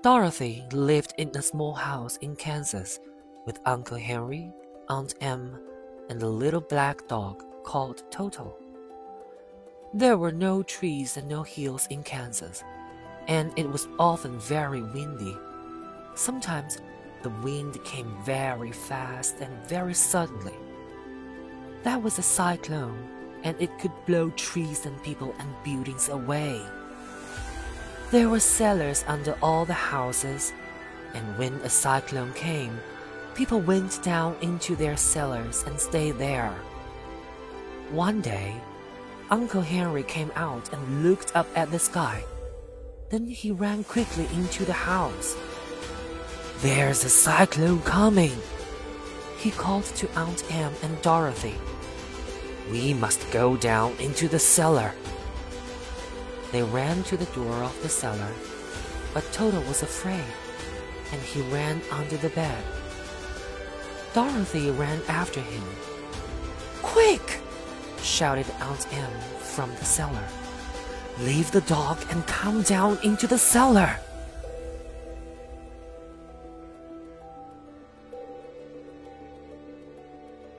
Dorothy lived in a small house in Kansas with Uncle Henry, Aunt Em, and a little black dog called Toto. There were no trees and no hills in Kansas, and it was often very windy. Sometimes the wind came very fast and very suddenly. That was a cyclone, and it could blow trees and people and buildings away. There were cellars under all the houses, and when a cyclone came, people went down into their cellars and stayed there. One day, Uncle Henry came out and looked up at the sky. Then he ran quickly into the house. There's a cyclone coming, he called to Aunt Em and Dorothy. We must go down into the cellar. They ran to the door of the cellar, but Toto was afraid, and he ran under the bed. Dorothy ran after him. Quick! shouted Aunt Em from the cellar. Leave the dog and come down into the cellar.